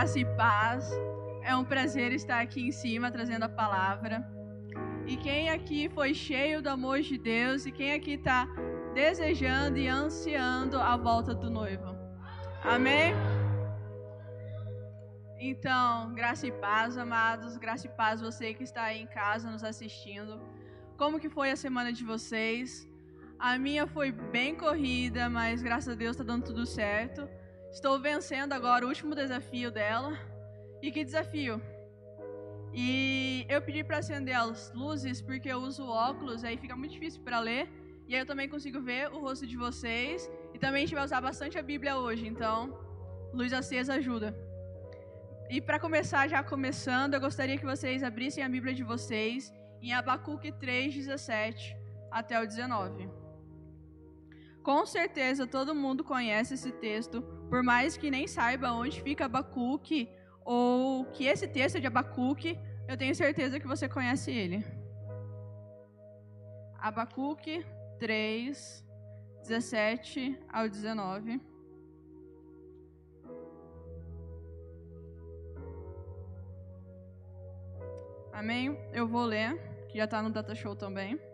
graça e paz. É um prazer estar aqui em cima trazendo a palavra. E quem aqui foi cheio do amor de Deus e quem aqui está desejando e ansiando a volta do noivo? Amém? Então, graça e paz, amados, graça e paz você que está aí em casa nos assistindo. Como que foi a semana de vocês? A minha foi bem corrida, mas graças a Deus está dando tudo certo. Estou vencendo agora o último desafio dela. E que desafio? E eu pedi para acender as luzes porque eu uso óculos, aí fica muito difícil para ler. E aí eu também consigo ver o rosto de vocês. E também a gente vai usar bastante a Bíblia hoje, então luz acesa ajuda. E para começar, já começando, eu gostaria que vocês abrissem a Bíblia de vocês em Abacuque 3, 17 até o 19. Com certeza todo mundo conhece esse texto, por mais que nem saiba onde fica Abacuque ou que esse texto é de Abacuque, eu tenho certeza que você conhece ele. Abacuque 3, 17 ao 19. Amém? Eu vou ler, que já está no Data Show também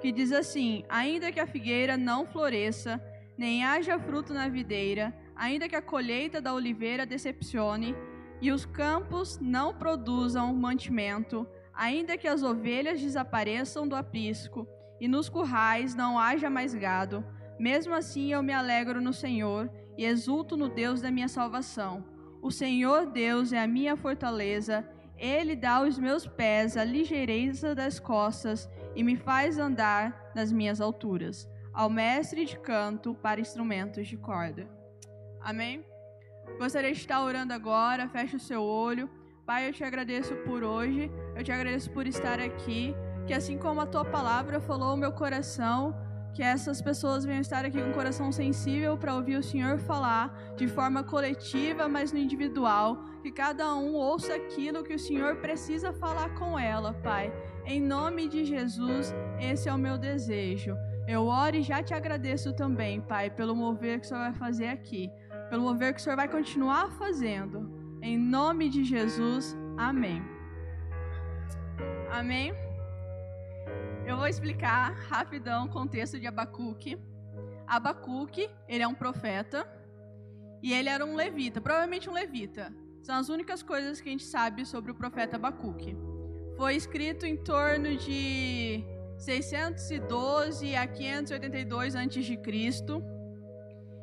que diz assim: Ainda que a figueira não floresça, nem haja fruto na videira, ainda que a colheita da oliveira decepcione, e os campos não produzam mantimento, ainda que as ovelhas desapareçam do aprisco, e nos currais não haja mais gado, mesmo assim eu me alegro no Senhor e exulto no Deus da minha salvação. O Senhor Deus é a minha fortaleza, ele dá aos meus pés a ligeireza das costas e me faz andar nas minhas alturas, ao mestre de canto para instrumentos de corda. Amém? Gostaria de estar orando agora, feche o seu olho. Pai, eu te agradeço por hoje, eu te agradeço por estar aqui, que assim como a tua palavra falou o meu coração, que essas pessoas venham estar aqui com o coração sensível para ouvir o Senhor falar de forma coletiva, mas no individual. Que cada um ouça aquilo que o Senhor precisa falar com ela, Pai. Em nome de Jesus, esse é o meu desejo. Eu oro e já te agradeço também, Pai, pelo mover que o Senhor vai fazer aqui, pelo mover que o Senhor vai continuar fazendo. Em nome de Jesus, amém. Amém. Eu vou explicar rapidão o contexto de Abacuque. Abacuque, ele é um profeta e ele era um levita, provavelmente um levita. São as únicas coisas que a gente sabe sobre o profeta Abacuque. Foi escrito em torno de 612 a 582 a.C.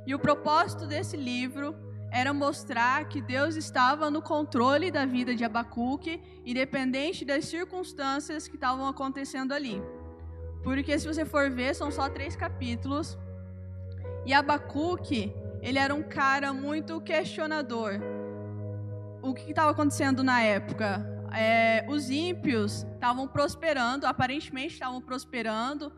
E o propósito desse livro era mostrar que Deus estava no controle da vida de Abacuque, independente das circunstâncias que estavam acontecendo ali. Porque se você for ver, são só três capítulos. E Abacuque, ele era um cara muito questionador. O que estava acontecendo na época? É, os ímpios estavam prosperando, aparentemente estavam prosperando,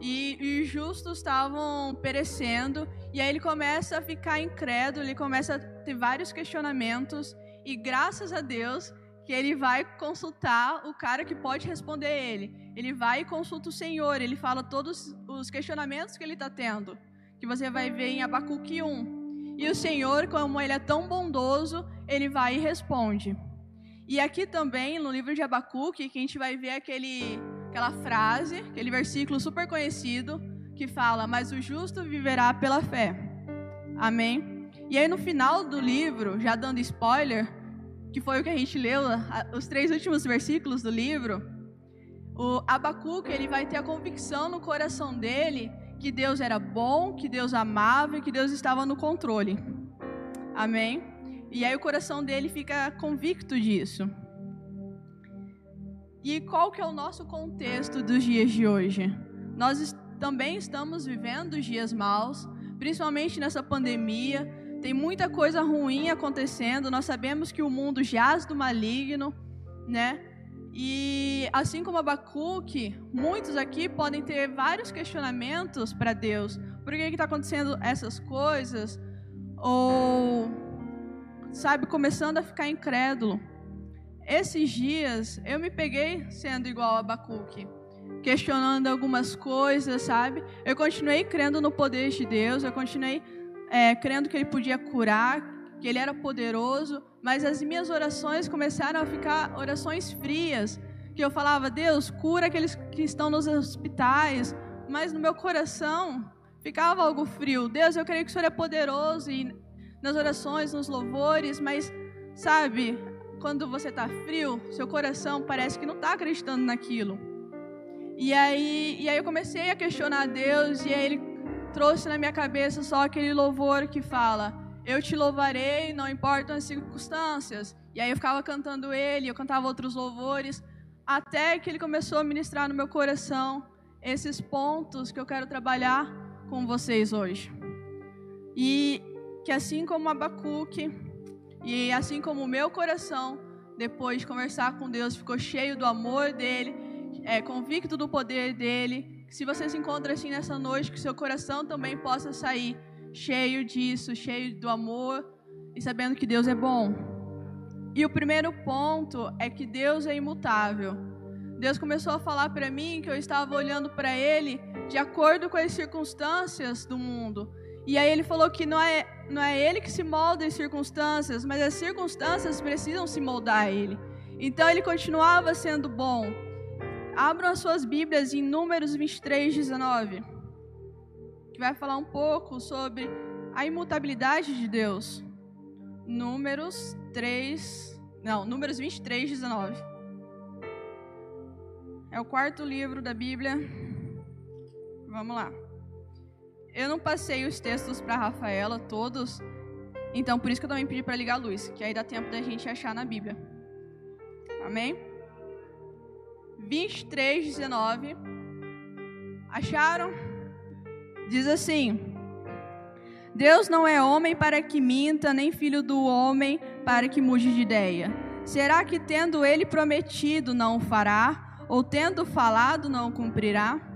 e, os justos estavam perecendo. E aí ele começa a ficar incrédulo, ele começa a ter vários questionamentos. E graças a Deus que ele vai consultar o cara que pode responder ele. Ele vai e consulta o Senhor, ele fala todos os questionamentos que ele está tendo, que você vai ver em Abacuque 1. E o Senhor, como ele é tão bondoso, ele vai e responde. E aqui também, no livro de Abacuque, que a gente vai ver aquele aquela frase, aquele versículo super conhecido que fala: "Mas o justo viverá pela fé". Amém. E aí no final do livro, já dando spoiler, que foi o que a gente leu, os três últimos versículos do livro, o Abacuque ele vai ter a convicção no coração dele que Deus era bom, que Deus amava e que Deus estava no controle. Amém. E aí o coração dele fica convicto disso. E qual que é o nosso contexto dos dias de hoje? Nós também estamos vivendo dias maus, principalmente nessa pandemia. Tem muita coisa ruim acontecendo. Nós sabemos que o mundo jaz do maligno, né? E assim como Abacuque, muitos aqui podem ter vários questionamentos para Deus. Por que está acontecendo essas coisas? Ou, sabe, começando a ficar incrédulo esses dias eu me peguei sendo igual a Abacuque, questionando algumas coisas, sabe? Eu continuei crendo no poder de Deus, eu continuei é, crendo que Ele podia curar, que Ele era poderoso, mas as minhas orações começaram a ficar orações frias, que eu falava, Deus, cura aqueles que estão nos hospitais, mas no meu coração ficava algo frio. Deus, eu creio que o Senhor é poderoso e nas orações, nos louvores, mas sabe, quando você está frio, seu coração parece que não está acreditando naquilo. E aí, e aí eu comecei a questionar Deus e aí ele trouxe na minha cabeça só aquele louvor que fala: Eu te louvarei, não importam as circunstâncias. E aí eu ficava cantando ele, eu cantava outros louvores, até que ele começou a ministrar no meu coração esses pontos que eu quero trabalhar com vocês hoje. E que assim como Abacuque, e assim como o meu coração, depois de conversar com Deus, ficou cheio do amor dele, é, convicto do poder dele, se você se encontra assim nessa noite, que seu coração também possa sair cheio disso, cheio do amor e sabendo que Deus é bom. E o primeiro ponto é que Deus é imutável. Deus começou a falar para mim que eu estava olhando para Ele de acordo com as circunstâncias do mundo. E aí Ele falou que não é, não é Ele que se molda em circunstâncias, mas as circunstâncias precisam se moldar a Ele. Então Ele continuava sendo bom. Abram as suas Bíblias em Números 23, 19, que vai falar um pouco sobre a imutabilidade de Deus. Números 3, não, Números 23, 19. É o quarto livro da Bíblia. Vamos lá. Eu não passei os textos para Rafaela todos, então por isso que eu também pedi para ligar a luz, que aí dá tempo da gente achar na Bíblia. Amém? 23, 19. Acharam? Diz assim: Deus não é homem para que minta, nem filho do homem para que mude de ideia. Será que tendo ele prometido não o fará, ou tendo falado não o cumprirá?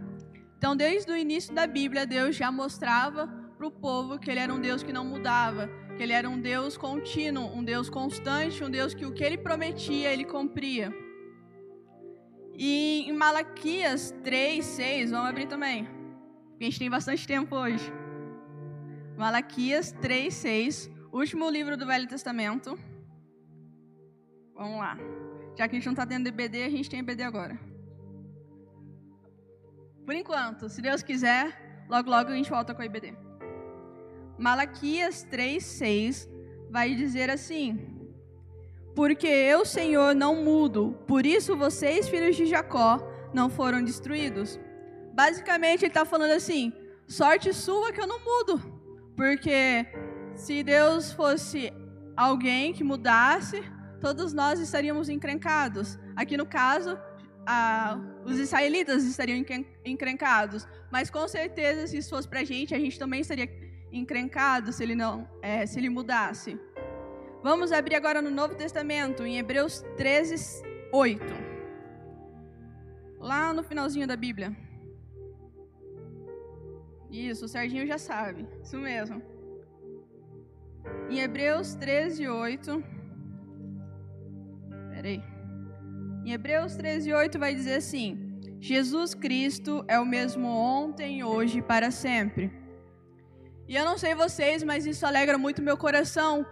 Então, desde o início da Bíblia, Deus já mostrava para o povo que ele era um Deus que não mudava, que ele era um Deus contínuo, um Deus constante, um Deus que o que ele prometia, ele cumpria. E em Malaquias 3, 6, vamos abrir também. A gente tem bastante tempo hoje. Malaquias 3, 6, último livro do Velho Testamento. Vamos lá. Já que a gente não está tendo EBD, a gente tem EBD agora. Por enquanto, se Deus quiser, logo logo a gente volta com a EBD. Malaquias 3, 6 vai dizer assim: porque eu, Senhor, não mudo, por isso vocês, filhos de Jacó, não foram destruídos. Basicamente, ele está falando assim: sorte sua que eu não mudo, porque se Deus fosse alguém que mudasse, todos nós estaríamos encrencados. Aqui no caso, a, os israelitas estariam encrencados, mas com certeza, se isso fosse para a gente, a gente também estaria encrencado se ele não, é, se ele mudasse. Vamos abrir agora no Novo Testamento, em Hebreus 13, 8. Lá no finalzinho da Bíblia. Isso, o Serginho já sabe. Isso mesmo. Em Hebreus 13, 8. Peraí. Em Hebreus 13, 8 vai dizer assim: Jesus Cristo é o mesmo ontem, hoje e para sempre. E eu não sei vocês, mas isso alegra muito meu coração,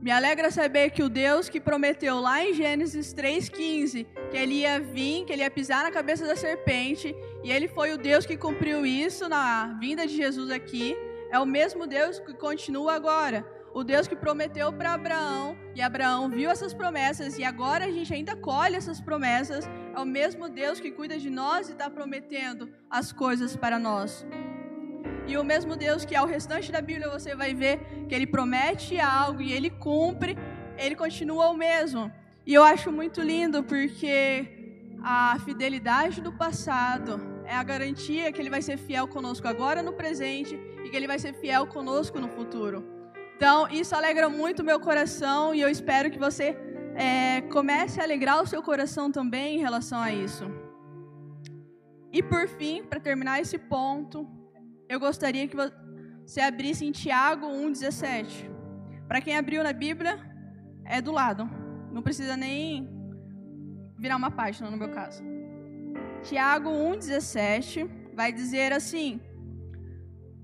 me alegra saber que o Deus que prometeu lá em Gênesis 3,15 que ele ia vir, que ele ia pisar na cabeça da serpente, e ele foi o Deus que cumpriu isso na vinda de Jesus aqui, é o mesmo Deus que continua agora. O Deus que prometeu para Abraão, e Abraão viu essas promessas, e agora a gente ainda colhe essas promessas, é o mesmo Deus que cuida de nós e está prometendo as coisas para nós. E o mesmo Deus que ao restante da Bíblia você vai ver que ele promete algo e ele cumpre, ele continua o mesmo. E eu acho muito lindo porque a fidelidade do passado é a garantia que ele vai ser fiel conosco agora no presente e que ele vai ser fiel conosco no futuro. Então, isso alegra muito meu coração e eu espero que você é, comece a alegrar o seu coração também em relação a isso. E por fim, para terminar esse ponto, eu gostaria que você abrisse em Tiago 1,17. Para quem abriu na Bíblia, é do lado. Não precisa nem virar uma página, no meu caso. Tiago 1,17 vai dizer assim: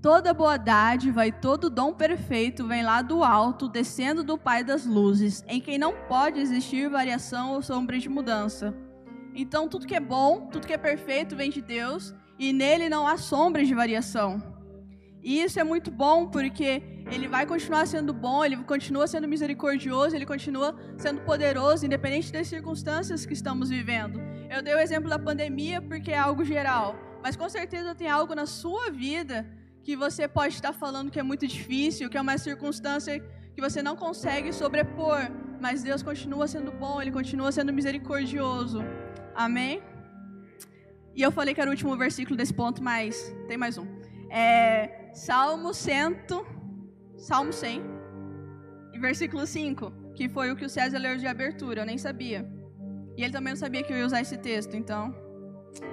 Toda boa dádiva e todo dom perfeito vem lá do alto, descendo do Pai das luzes, em quem não pode existir variação ou sombra de mudança. Então, tudo que é bom, tudo que é perfeito vem de Deus, e nele não há sombra de variação. E isso é muito bom porque ele vai continuar sendo bom, ele continua sendo misericordioso, ele continua sendo poderoso, independente das circunstâncias que estamos vivendo. Eu dei o exemplo da pandemia porque é algo geral, mas com certeza tem algo na sua vida que você pode estar falando que é muito difícil, que é uma circunstância que você não consegue sobrepor, mas Deus continua sendo bom, Ele continua sendo misericordioso. Amém? E eu falei que era o último versículo desse ponto, mas tem mais um. É, Salmo 100, Salmo 100, e versículo 5, que foi o que o César leu de abertura, eu nem sabia. E ele também não sabia que eu ia usar esse texto, então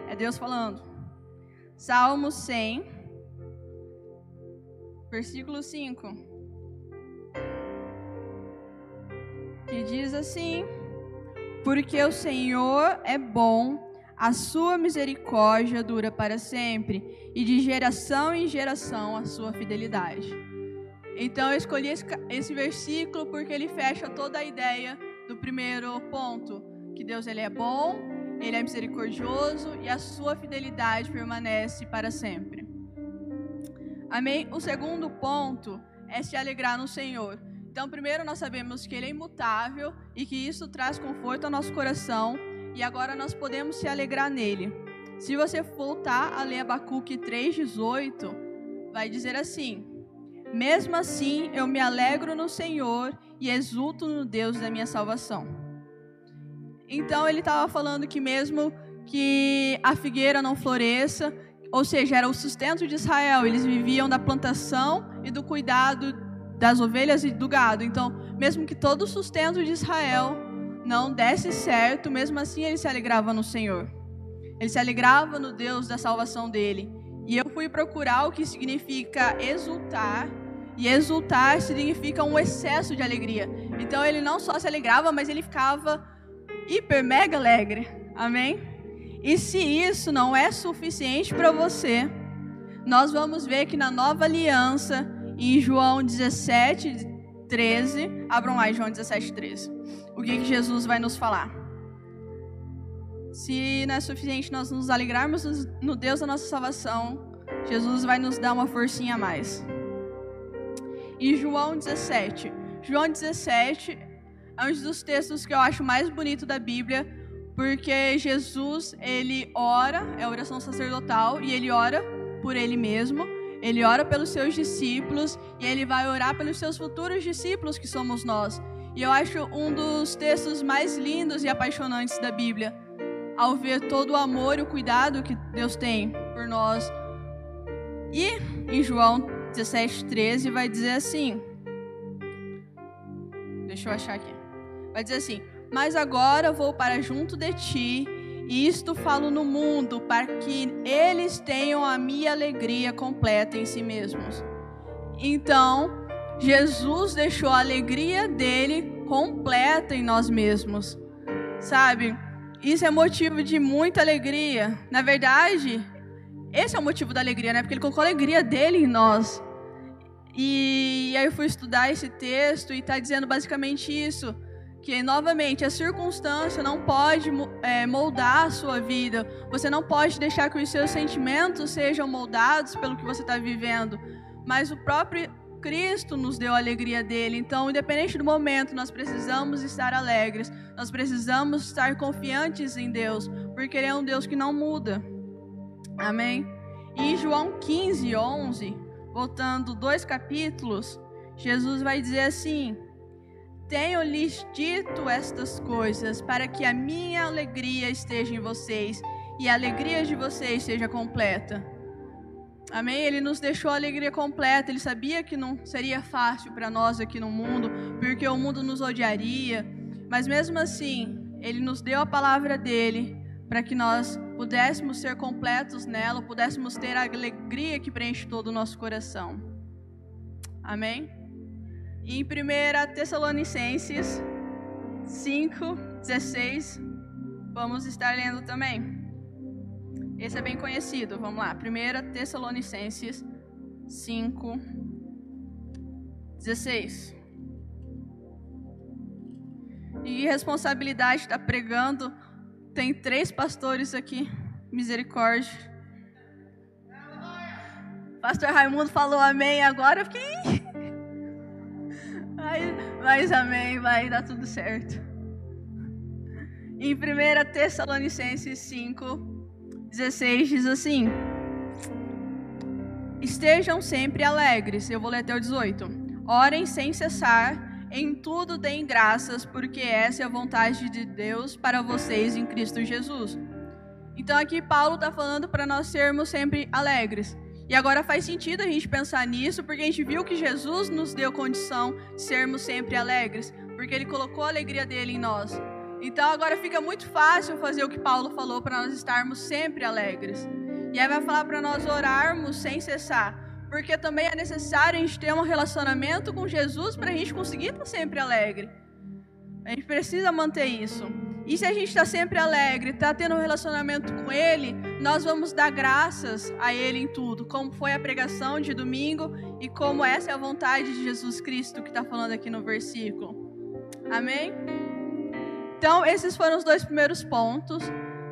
é Deus falando. Salmo 100, versículo 5. Que diz assim: Porque o Senhor é bom, a sua misericórdia dura para sempre, e de geração em geração a sua fidelidade. Então eu escolhi esse, esse versículo porque ele fecha toda a ideia do primeiro ponto, que Deus ele é bom, ele é misericordioso e a sua fidelidade permanece para sempre. Amém? O segundo ponto é se alegrar no Senhor. Então, primeiro nós sabemos que Ele é imutável e que isso traz conforto ao nosso coração e agora nós podemos se alegrar nele. Se você voltar a ler Abacuque 3,18, vai dizer assim: Mesmo assim eu me alegro no Senhor e exulto no Deus da minha salvação. Então ele estava falando que mesmo que a figueira não floresça, ou seja, era o sustento de Israel. Eles viviam da plantação e do cuidado das ovelhas e do gado. Então, mesmo que todo o sustento de Israel não desse certo, mesmo assim ele se alegrava no Senhor. Ele se alegrava no Deus da salvação dele. E eu fui procurar o que significa exultar. E exultar significa um excesso de alegria. Então ele não só se alegrava, mas ele ficava hiper mega alegre. Amém? E se isso não é suficiente para você, nós vamos ver que na nova aliança, em João 17, 13, abram lá João 17, 13. O que, que Jesus vai nos falar? Se não é suficiente nós nos alegrarmos no Deus da nossa salvação, Jesus vai nos dar uma forcinha a mais. E João 17. João 17 é um dos textos que eu acho mais bonito da Bíblia, porque Jesus, ele ora, é a oração sacerdotal, e ele ora por ele mesmo, ele ora pelos seus discípulos, e ele vai orar pelos seus futuros discípulos, que somos nós. E eu acho um dos textos mais lindos e apaixonantes da Bíblia, ao ver todo o amor e o cuidado que Deus tem por nós. E em João 17, 13 vai dizer assim. Deixa eu achar aqui. Vai dizer assim: mas agora vou para junto de ti, e isto falo no mundo, para que eles tenham a minha alegria completa em si mesmos. Então, Jesus deixou a alegria dele completa em nós mesmos. Sabe? Isso é motivo de muita alegria. Na verdade, esse é o motivo da alegria, né? Porque ele colocou a alegria dele em nós. E aí eu fui estudar esse texto e está dizendo basicamente isso que novamente a circunstância não pode é, moldar a sua vida. Você não pode deixar que os seus sentimentos sejam moldados pelo que você está vivendo. Mas o próprio Cristo nos deu a alegria dele. Então, independente do momento, nós precisamos estar alegres. Nós precisamos estar confiantes em Deus, porque Ele é um Deus que não muda. Amém? E em João 15, 11, voltando dois capítulos, Jesus vai dizer assim tenho-lhes dito estas coisas para que a minha alegria esteja em vocês e a alegria de vocês seja completa. Amém? Ele nos deixou a alegria completa. Ele sabia que não seria fácil para nós aqui no mundo, porque o mundo nos odiaria. Mas mesmo assim, Ele nos deu a palavra dele para que nós pudéssemos ser completos nela, pudéssemos ter a alegria que preenche todo o nosso coração. Amém? E em 1 Tessalonicenses 5, 16, vamos estar lendo também. Esse é bem conhecido, vamos lá. 1 Tessalonicenses 5, 16. E responsabilidade está pregando. Tem três pastores aqui. Misericórdia. Pastor Raimundo falou amém agora. Eu fiquei. Mas, amém, vai dar tudo certo. Em 1 Tessalonicenses 5, 16 diz assim: Estejam sempre alegres. Eu vou ler até o 18. Orem sem cessar. Em tudo deem graças, porque essa é a vontade de Deus para vocês em Cristo Jesus. Então aqui Paulo está falando para nós sermos sempre alegres. E agora faz sentido a gente pensar nisso, porque a gente viu que Jesus nos deu condição de sermos sempre alegres, porque ele colocou a alegria dele em nós. Então agora fica muito fácil fazer o que Paulo falou para nós estarmos sempre alegres. E aí vai falar para nós orarmos sem cessar porque também é necessário a gente ter um relacionamento com Jesus para a gente conseguir estar sempre alegre. A gente precisa manter isso. E se a gente está sempre alegre, está tendo um relacionamento com Ele, nós vamos dar graças a Ele em tudo, como foi a pregação de domingo e como essa é a vontade de Jesus Cristo que está falando aqui no versículo. Amém? Então, esses foram os dois primeiros pontos.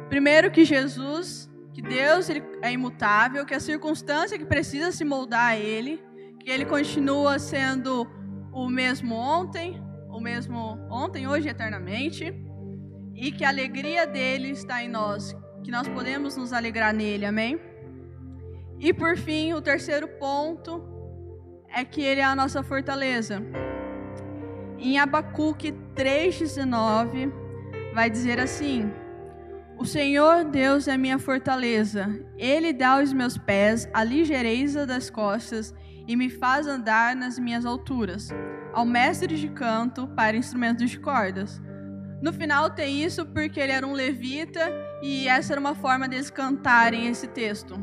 Primeiro, que Jesus que Deus é imutável, que a circunstância que precisa se moldar a Ele, que Ele continua sendo o mesmo ontem, o mesmo ontem, hoje eternamente, e que a alegria dele está em nós, que nós podemos nos alegrar nele, amém? E por fim, o terceiro ponto é que ele é a nossa fortaleza. Em Abacuque 3,19, vai dizer assim: o Senhor Deus é minha fortaleza. Ele dá aos meus pés a ligeireza das costas e me faz andar nas minhas alturas. Ao mestre de canto para instrumentos de cordas. No final tem isso porque ele era um levita e essa era uma forma deles cantarem esse texto.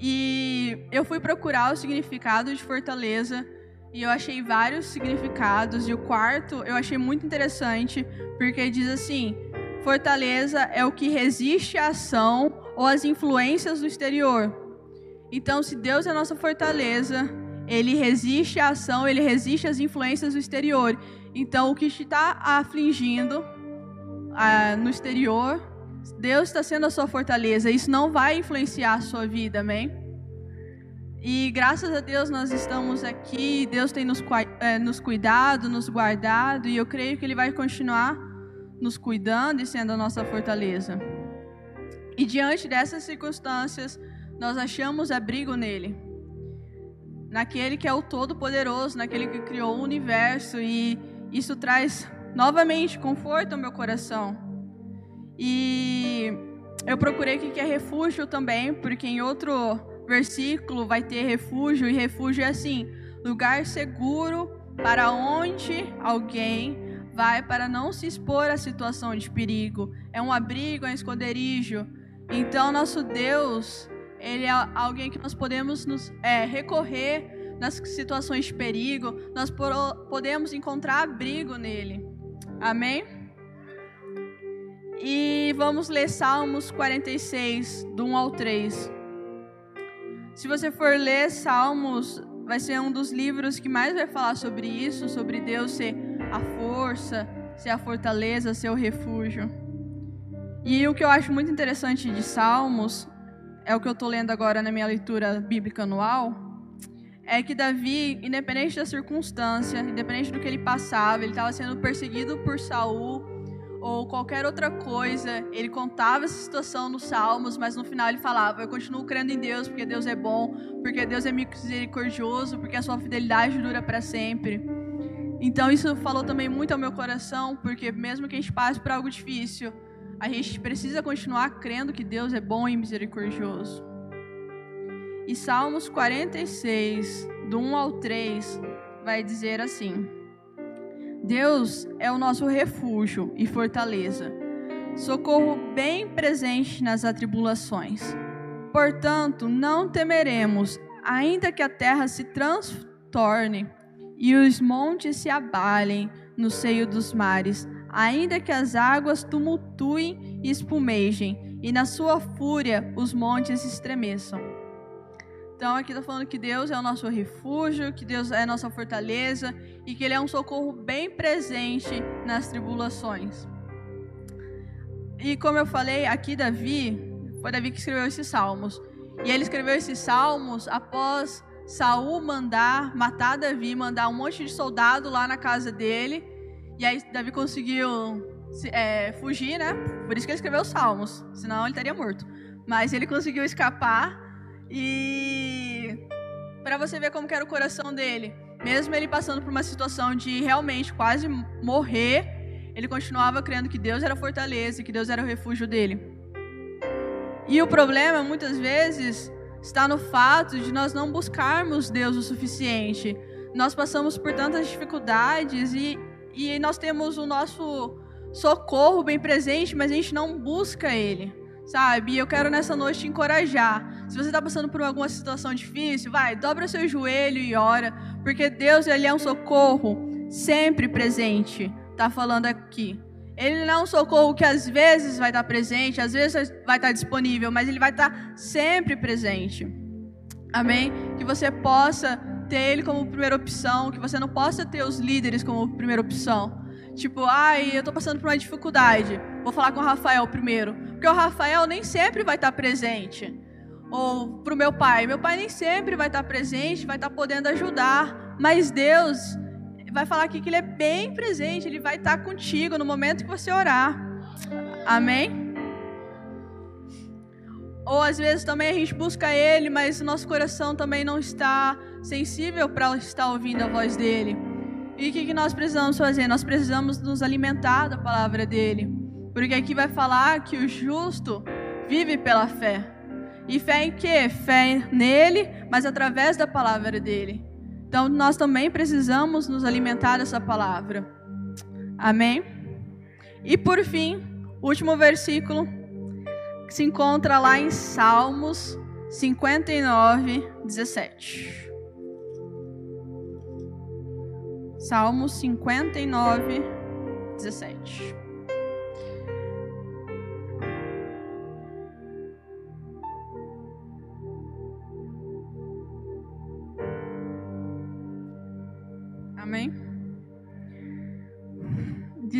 E eu fui procurar o significado de fortaleza e eu achei vários significados e o quarto eu achei muito interessante porque diz assim: Fortaleza é o que resiste à ação ou às influências do exterior. Então, se Deus é a nossa fortaleza, ele resiste à ação, ele resiste às influências do exterior. Então, o que está afligindo ah, no exterior, Deus está sendo a sua fortaleza. Isso não vai influenciar a sua vida, amém? E graças a Deus nós estamos aqui, Deus tem nos, é, nos cuidado, nos guardado, e eu creio que Ele vai continuar nos cuidando e sendo a nossa fortaleza. E diante dessas circunstâncias, nós achamos abrigo nele. Naquele que é o Todo-Poderoso, naquele que criou o universo, e isso traz novamente conforto ao meu coração. E eu procurei o que é refúgio também, porque em outro versículo vai ter refúgio, e refúgio é assim: lugar seguro para onde alguém vai para não se expor à situação de perigo. É um abrigo, é um esconderijo. Então, nosso Deus, Ele é alguém que nós podemos nos é, recorrer nas situações de perigo, nós podemos encontrar abrigo nele. Amém? E vamos ler Salmos 46, do 1 ao 3. Se você for ler Salmos, vai ser um dos livros que mais vai falar sobre isso, sobre Deus ser a força, ser a fortaleza, ser o refúgio. E o que eu acho muito interessante de Salmos, é o que eu estou lendo agora na minha leitura bíblica anual, é que Davi, independente da circunstância, independente do que ele passava, ele estava sendo perseguido por Saul ou qualquer outra coisa, ele contava essa situação nos Salmos, mas no final ele falava: Eu continuo crendo em Deus, porque Deus é bom, porque Deus é misericordioso, porque a sua fidelidade dura para sempre. Então isso falou também muito ao meu coração, porque mesmo que a gente passe por algo difícil, a gente precisa continuar crendo que Deus é bom e misericordioso. E Salmos 46, do 1 ao 3, vai dizer assim: Deus é o nosso refúgio e fortaleza, socorro bem presente nas atribulações. Portanto, não temeremos, ainda que a terra se transtorne e os montes se abalem no seio dos mares, ainda que as águas tumultuem e espumejem, e na sua fúria os montes estremeçam. Então aqui está falando que Deus é o nosso refúgio, que Deus é a nossa fortaleza e que Ele é um socorro bem presente nas tribulações. E como eu falei, aqui Davi, foi Davi que escreveu esses salmos. E ele escreveu esses salmos após Saul mandar matar Davi, mandar um monte de soldado lá na casa dele. E aí Davi conseguiu é, fugir, né? Por isso que ele escreveu os salmos, senão ele estaria morto. Mas ele conseguiu escapar e para você ver como era o coração dele, mesmo ele passando por uma situação de realmente quase morrer, ele continuava crendo que Deus era a fortaleza, que Deus era o refúgio dele. E o problema, muitas vezes, está no fato de nós não buscarmos Deus o suficiente. Nós passamos por tantas dificuldades e, e nós temos o nosso socorro bem presente, mas a gente não busca Ele, sabe? E eu quero nessa noite te encorajar. Se você está passando por alguma situação difícil, vai, dobra seu joelho e ora, porque Deus ele é um socorro sempre presente. Tá falando aqui. Ele não é um socorro que às vezes vai estar presente, às vezes vai estar disponível, mas ele vai estar sempre presente. Amém? Que você possa ter ele como primeira opção, que você não possa ter os líderes como primeira opção. Tipo, ai, eu estou passando por uma dificuldade. Vou falar com o Rafael primeiro. Porque o Rafael nem sempre vai estar presente. Ou para o meu pai. Meu pai nem sempre vai estar presente, vai estar podendo ajudar. Mas Deus, vai falar aqui que ele é bem presente, ele vai estar contigo no momento que você orar. Amém? Ou às vezes também a gente busca ele, mas nosso coração também não está sensível para estar ouvindo a voz dele. E o que nós precisamos fazer? Nós precisamos nos alimentar da palavra dele. Porque aqui vai falar que o justo vive pela fé. E fé em quê? Fé nele, mas através da palavra dele. Então nós também precisamos nos alimentar dessa palavra. Amém? E por fim, último versículo que se encontra lá em Salmos 59, 17. Salmos 59, 17.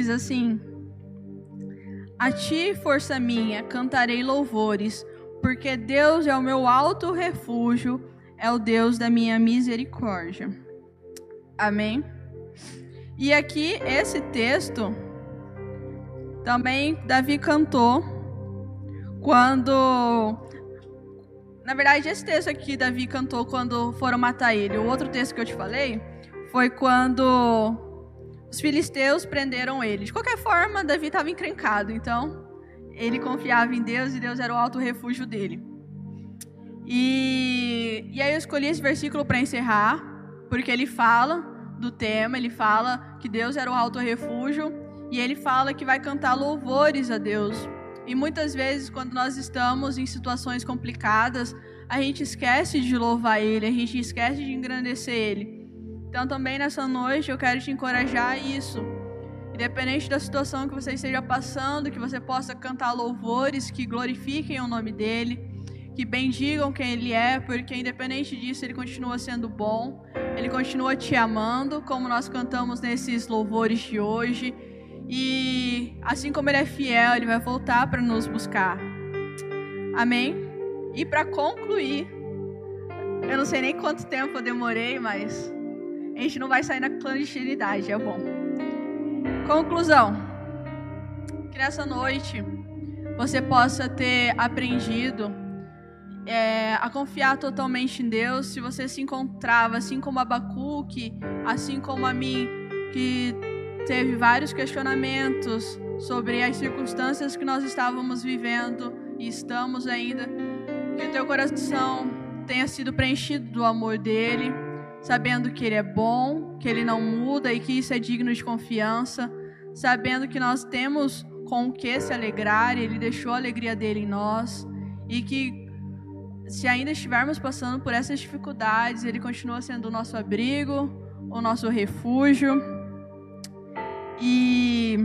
Diz assim: A ti, força minha, cantarei louvores, porque Deus é o meu alto refúgio, é o Deus da minha misericórdia. Amém? E aqui, esse texto, também Davi cantou quando. Na verdade, esse texto aqui Davi cantou quando foram matar ele. O outro texto que eu te falei foi quando os filisteus prenderam ele. De qualquer forma, Davi estava encrencado, então ele confiava em Deus e Deus era o alto refúgio dele. E, e aí eu escolhi esse versículo para encerrar, porque ele fala do tema, ele fala que Deus era o alto refúgio e ele fala que vai cantar louvores a Deus. E muitas vezes, quando nós estamos em situações complicadas, a gente esquece de louvar Ele, a gente esquece de engrandecer Ele. Então, também nessa noite, eu quero te encorajar a isso. Independente da situação que você esteja passando, que você possa cantar louvores que glorifiquem o nome dEle, que bendigam quem Ele é, porque independente disso, Ele continua sendo bom, Ele continua te amando, como nós cantamos nesses louvores de hoje. E assim como Ele é fiel, Ele vai voltar para nos buscar. Amém? E para concluir, eu não sei nem quanto tempo eu demorei, mas a gente não vai sair na clandestinidade, é bom. Conclusão: que nessa noite você possa ter aprendido é, a confiar totalmente em Deus. Se você se encontrava, assim como Abacuque, assim como a mim, que teve vários questionamentos sobre as circunstâncias que nós estávamos vivendo e estamos ainda, que o teu coração tenha sido preenchido do amor dele sabendo que Ele é bom, que Ele não muda e que isso é digno de confiança, sabendo que nós temos com o que se alegrar, Ele deixou a alegria dele em nós e que se ainda estivermos passando por essas dificuldades, Ele continua sendo o nosso abrigo, o nosso refúgio. E,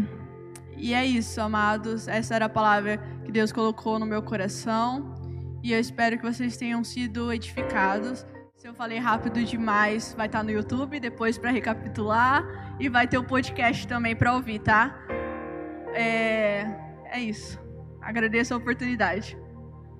e é isso, amados. Essa era a palavra que Deus colocou no meu coração. E eu espero que vocês tenham sido edificados. Eu falei rápido demais, vai estar no YouTube depois para recapitular e vai ter o podcast também para ouvir, tá? É, é isso. Agradeço a oportunidade.